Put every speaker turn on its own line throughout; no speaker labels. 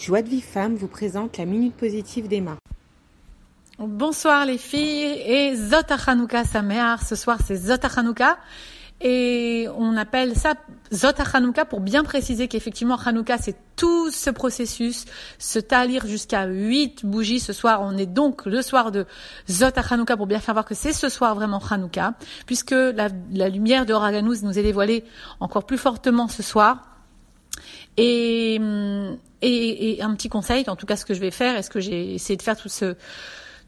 Joie de vie femme vous présente la minute positive d'Emma.
Bonsoir les filles et Zot Sameach. Ce soir c'est Zot Chanouka et on appelle ça Zot Chanouka pour bien préciser qu'effectivement Chanouka c'est tout ce processus, ce talir jusqu'à 8 bougies ce soir. On est donc le soir de Zot Chanouka pour bien faire voir que c'est ce soir vraiment Chanouka puisque la, lumière de nous est dévoilée encore plus fortement ce soir. Et, et, un petit conseil, en tout cas ce que je vais faire, est ce que j'ai essayé de faire tout ce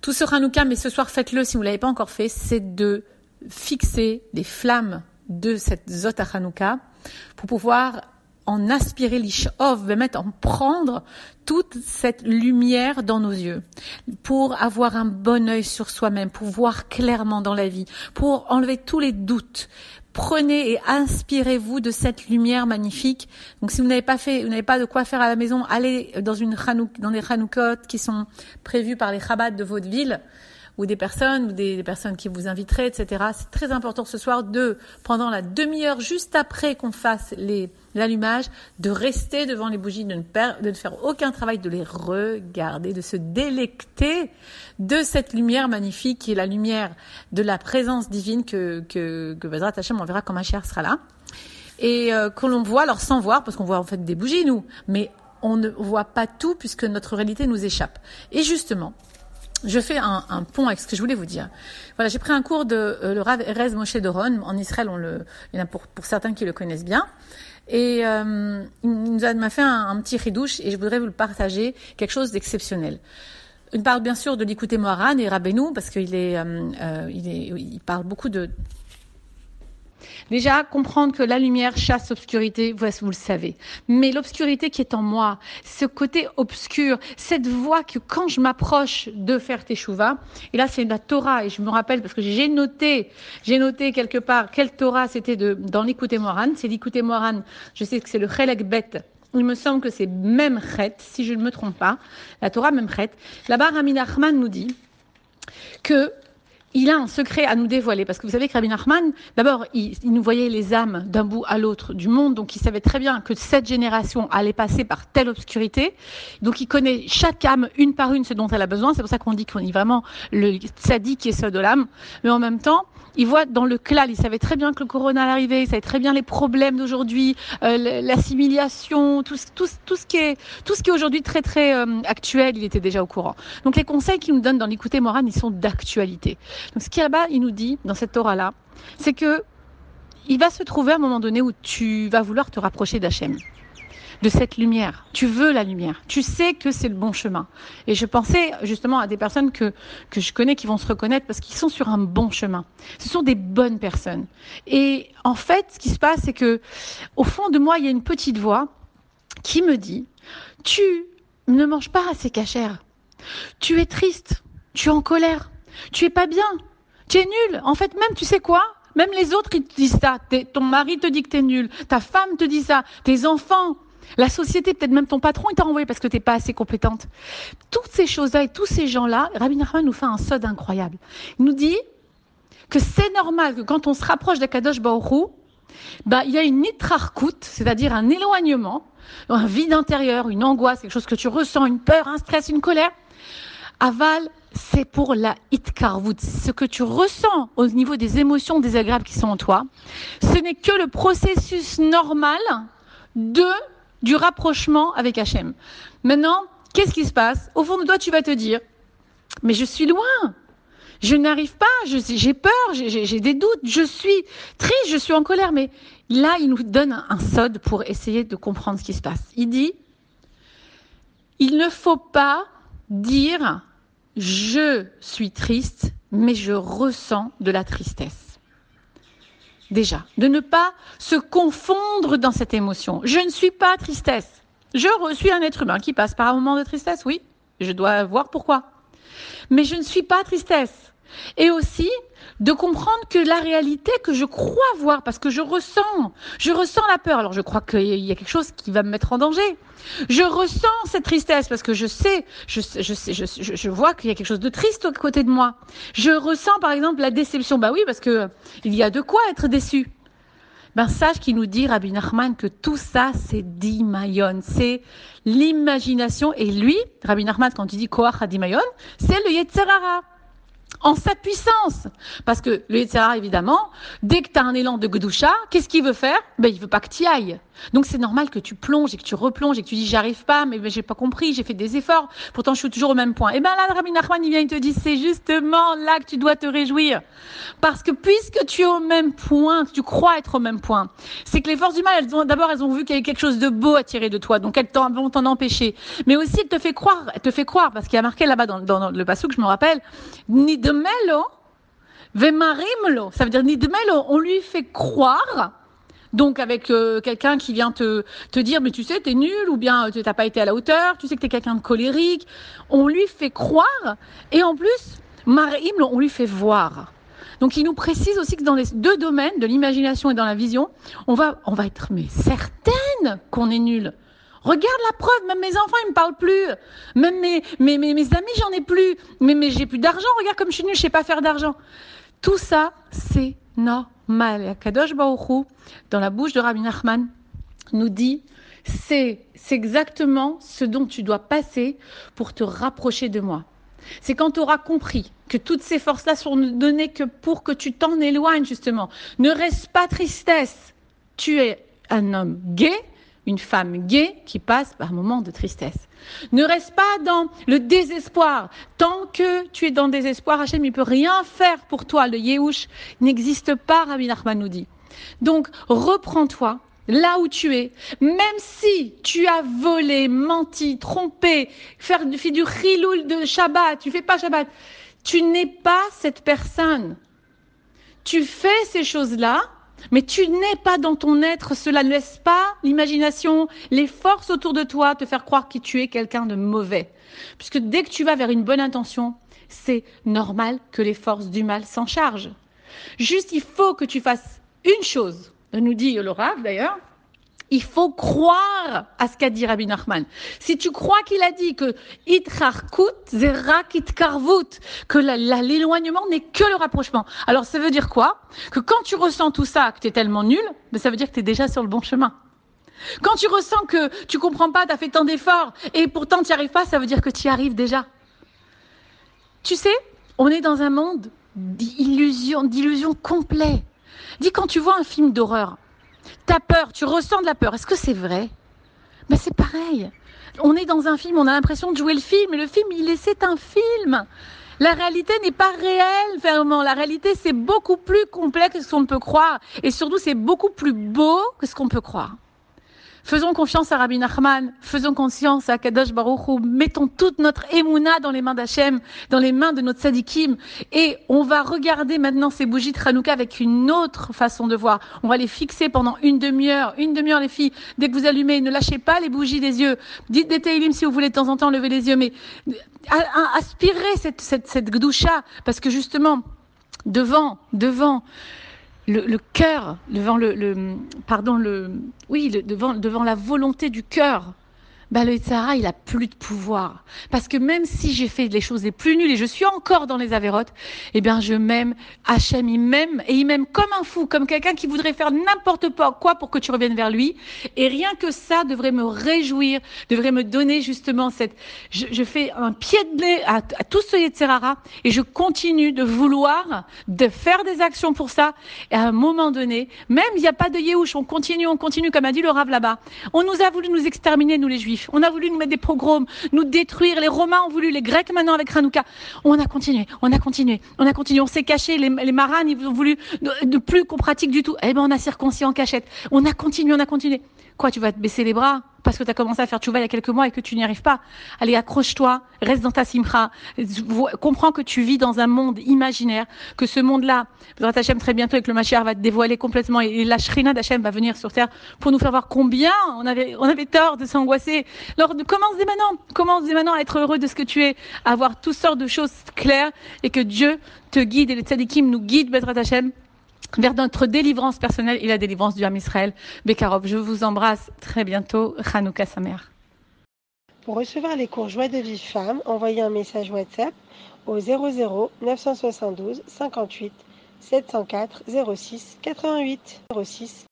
tout ce Hanouka, mais ce soir faites-le si vous l'avez pas encore fait, c'est de fixer des flammes de cette Zot Hanouka pour pouvoir en aspirer l'ishov, mettre en prendre toute cette lumière dans nos yeux, pour avoir un bon œil sur soi-même, pour voir clairement dans la vie, pour enlever tous les doutes, prenez et inspirez-vous de cette lumière magnifique. Donc si vous n'avez pas fait, vous n'avez pas de quoi faire à la maison, allez dans une chanouk, dans des chanoukotes qui sont prévues par les chabad de votre ville ou des personnes ou des, personnes qui vous inviteraient, etc. C'est très important ce soir de, pendant la demi-heure juste après qu'on fasse l'allumage, de rester devant les bougies, de ne, de ne faire aucun travail, de les regarder, de se délecter de cette lumière magnifique qui est la lumière de la présence divine que que que Bezrat Hashem, on verra quand ma chère sera là et euh, que l'on voit alors sans voir parce qu'on voit en fait des bougies nous, mais on ne voit pas tout puisque notre réalité nous échappe. Et justement, je fais un, un, pont avec ce que je voulais vous dire. Voilà, j'ai pris un cours de euh, le Rav Erez Moshe Doron. En Israël, on le, il y en a pour, pour certains qui le connaissent bien. Et euh, il nous m'a fait un, petit ridouche et je voudrais vous le partager, quelque chose d'exceptionnel. Une part bien sûr de l'écouter Moharan et Rabbeinu parce qu'il est, euh, euh, il est, il parle beaucoup de Déjà, comprendre que la lumière chasse l'obscurité, vous, le savez. Mais l'obscurité qui est en moi, ce côté obscur, cette voix que quand je m'approche de faire teshuva, et là c'est la Torah, et je me rappelle parce que j'ai noté, j'ai noté quelque part quelle Torah c'était dans l'écouté Moran, c'est l'écouté Moran, je sais que c'est le Chelek Bet, il me semble que c'est même Chet, si je ne me trompe pas, la Torah même Chet. Là-bas, Ramin Achman nous dit que il a un secret à nous dévoiler, parce que vous savez que Rabbi Nachman, d'abord, il, nous voyait les âmes d'un bout à l'autre du monde, donc il savait très bien que cette génération allait passer par telle obscurité, donc il connaît chaque âme une par une ce dont elle a besoin, c'est pour ça qu'on dit qu'on est vraiment le sadique qui est seul de l'âme, mais en même temps, il voit dans le clal, il savait très bien que le corona arrivait, il savait très bien les problèmes d'aujourd'hui, euh, l'assimilation, tout, tout, tout, ce qui est, tout ce qui est aujourd'hui très très euh, actuel, il était déjà au courant. Donc les conseils qu'il nous donne dans l'écouter Moran, ils sont d'actualité. Donc ce là-bas, il nous dit, dans cette Torah-là, c'est que il va se trouver un moment donné où tu vas vouloir te rapprocher d'Hachem, de cette lumière. Tu veux la lumière. Tu sais que c'est le bon chemin. Et je pensais justement à des personnes que, que je connais qui vont se reconnaître parce qu'ils sont sur un bon chemin. Ce sont des bonnes personnes. Et en fait, ce qui se passe, c'est que au fond de moi, il y a une petite voix qui me dit, tu ne manges pas assez cachère. Tu es triste. Tu es en colère. Tu es pas bien. Tu es nul. En fait, même, tu sais quoi? Même les autres, ils te disent ça. Ton mari te dit que tu es nul. Ta femme te dit ça. Tes enfants. La société, peut-être même ton patron, il t'a renvoyé parce que tu n'es pas assez compétente. Toutes ces choses-là et tous ces gens-là, Rabbi Nachman nous fait un sod incroyable. Il nous dit que c'est normal que quand on se rapproche d'Akadosh Baoru, bah, il y a une nitrarkout, c'est-à-dire un éloignement, un vide intérieur, une angoisse, quelque chose que tu ressens, une peur, un stress, une colère. Aval, c'est pour la hitkarvout, ce que tu ressens au niveau des émotions désagréables qui sont en toi. Ce n'est que le processus normal de du rapprochement avec Hachem. Maintenant, qu'est-ce qui se passe? Au fond de toi, tu vas te dire, mais je suis loin. Je n'arrive pas, j'ai peur, j'ai des doutes, je suis triste, je suis en colère. Mais là, il nous donne un, un sod pour essayer de comprendre ce qui se passe. Il dit, il ne faut pas dire je suis triste, mais je ressens de la tristesse. Déjà, de ne pas se confondre dans cette émotion. Je ne suis pas tristesse. Je suis un être humain qui passe par un moment de tristesse, oui. Je dois voir pourquoi. Mais je ne suis pas tristesse. Et aussi de comprendre que la réalité que je crois voir, parce que je ressens, je ressens la peur. Alors je crois qu'il y a quelque chose qui va me mettre en danger. Je ressens cette tristesse parce que je sais, je, je, je, je vois qu'il y a quelque chose de triste à côté de moi. Je ressens par exemple la déception. Bah oui, parce que il y a de quoi être déçu. ben sache qu'il nous dit, Rabbi Nachman, que tout ça, c'est Dimayon, c'est l'imagination. Et lui, Rabbi Nachman, quand il dit Koach Dimayon, c'est le Yetzerara en sa puissance. Parce que le Yetzirah, évidemment, dès que tu as un élan de Gdusha, qu'est-ce qu'il veut faire? Ben, Il veut pas que tu ailles. Donc c'est normal que tu plonges et que tu replonges et que tu dis j'arrive pas, mais, j'ai pas compris, j'ai fait des efforts, pourtant je suis toujours au même point. Et ben là, Rabbi Nachman, il vient, il te dit c'est justement là que tu dois te réjouir. Parce que puisque tu es au même point, tu crois être au même point, c'est que les forces du mal, d'abord, elles ont vu qu'il y avait quelque chose de beau à tirer de toi, donc elles vont t'en empêcher. Mais aussi, elles te fait croire, elles te croire, parce qu'il y a marqué là-bas dans, le passage que je me rappelle, ni de melo, vemarimlo, ça veut dire ni de melo, on lui fait croire donc avec euh, quelqu'un qui vient te, te dire mais tu sais t'es nul ou bien tu n'as pas été à la hauteur, tu sais que t'es quelqu'un de colérique, on lui fait croire et en plus Marim on lui fait voir. Donc il nous précise aussi que dans les deux domaines de l'imagination et dans la vision, on va on va être mais certaine qu'on est nul. Regarde la preuve, même mes enfants, ils me parlent plus. Même mes, mes, mes, amis, j'en ai plus. Mais, mais j'ai plus d'argent. Regarde comme je suis nul, je sais pas faire d'argent. Tout ça, c'est normal. Kadosh Baruchou, dans la bouche de Rabbi Nachman, nous dit c'est exactement ce dont tu dois passer pour te rapprocher de moi. C'est quand tu auras compris que toutes ces forces-là sont données que pour que tu t'en éloignes, justement. Ne reste pas tristesse. Tu es un homme gay, une femme gay qui passe par un moment de tristesse. Ne reste pas dans le désespoir. Tant que tu es dans le désespoir, Hachem, il peut rien faire pour toi. Le Yehush n'existe pas, Rabbi Nachman nous dit. Donc, reprends-toi là où tu es. Même si tu as volé, menti, trompé, fait du chiloul de Shabbat, tu fais pas Shabbat, tu n'es pas cette personne. Tu fais ces choses-là, mais tu n'es pas dans ton être, cela ne laisse pas l'imagination, les forces autour de toi te faire croire que tu es quelqu'un de mauvais. Puisque dès que tu vas vers une bonne intention, c'est normal que les forces du mal s'en chargent. Juste, il faut que tu fasses une chose, nous dit le d'ailleurs, il faut croire à ce qu'a dit Rabbi Nachman. Si tu crois qu'il a dit que que l'éloignement n'est que le rapprochement. Alors ça veut dire quoi? Que quand tu ressens tout ça, que tu es tellement nul, mais ça veut dire que tu es déjà sur le bon chemin. Quand tu ressens que tu comprends pas, tu as fait tant d'efforts et pourtant tu n'y arrives pas, ça veut dire que tu y arrives déjà. Tu sais, on est dans un monde d'illusion, d'illusion complet. Dis quand tu vois un film d'horreur, ta peur, tu ressens de la peur. Est-ce que c'est vrai? Mais c'est pareil. On est dans un film, on a l'impression de jouer le film, mais le film, il est, c'est un film. La réalité n'est pas réelle, vraiment. La réalité, c'est beaucoup plus complexe que ce qu'on peut croire. Et surtout, c'est beaucoup plus beau que ce qu'on peut croire. Faisons confiance à Rabbi Nachman, faisons confiance à Kadosh Baruch mettons toute notre émouna dans les mains d'Hachem, dans les mains de notre sadikim, et on va regarder maintenant ces bougies de Hanouka avec une autre façon de voir. On va les fixer pendant une demi-heure, une demi-heure les filles. Dès que vous allumez, ne lâchez pas les bougies des yeux. Dites des Teilim si vous voulez de temps en temps lever les yeux, mais aspirez cette, cette, cette gdoucha, parce que justement, devant, devant le, le cœur, devant le, le, pardon, le, oui, le, devant, devant la volonté du cœur bah, le Tzara, il a plus de pouvoir. Parce que même si j'ai fait les choses les plus nulles et je suis encore dans les avérotes, eh bien, je m'aime. Hachem, il m'aime et il m'aime comme un fou, comme quelqu'un qui voudrait faire n'importe quoi pour que tu reviennes vers lui. Et rien que ça devrait me réjouir, devrait me donner justement cette, je, fais un pied de nez à, tout ce Yetzerara et je continue de vouloir, de faire des actions pour ça. Et à un moment donné, même il n'y a pas de Yehush, on continue, on continue, comme a dit le Rav là-bas. On nous a voulu nous exterminer, nous les Juifs. On a voulu nous mettre des pogroms, nous détruire. Les Romains ont voulu, les Grecs maintenant avec Hanouka. On a continué, on a continué, on a continué. On s'est caché. Les, les marans, ils ont voulu de, plus qu'on pratique du tout. Eh ben, on a circoncis en cachette. On a continué, on a continué. Quoi, tu vas te baisser les bras? Parce que tu as commencé à faire tchouva il y a quelques mois et que tu n'y arrives pas. Allez, accroche-toi, reste dans ta simcha. Comprends que tu vis dans un monde imaginaire, que ce monde-là, Hachem très bientôt avec le Mashiach va te dévoiler complètement et la Shrina d'Hachem va venir sur terre pour nous faire voir combien on avait, on avait tort de s'angoisser. Alors, commence dès maintenant, commence dès maintenant à être heureux de ce que tu es, à avoir toutes sortes de choses claires et que Dieu te guide et les tzadikim nous guident, Bezrat Hachem vers notre délivrance personnelle et la délivrance du âme Israël. Bekarov, je vous embrasse très bientôt. Chanukah Samer.
Pour recevoir les cours Joie de vie femme, envoyez un message WhatsApp au 00 972 58 704 06 88 06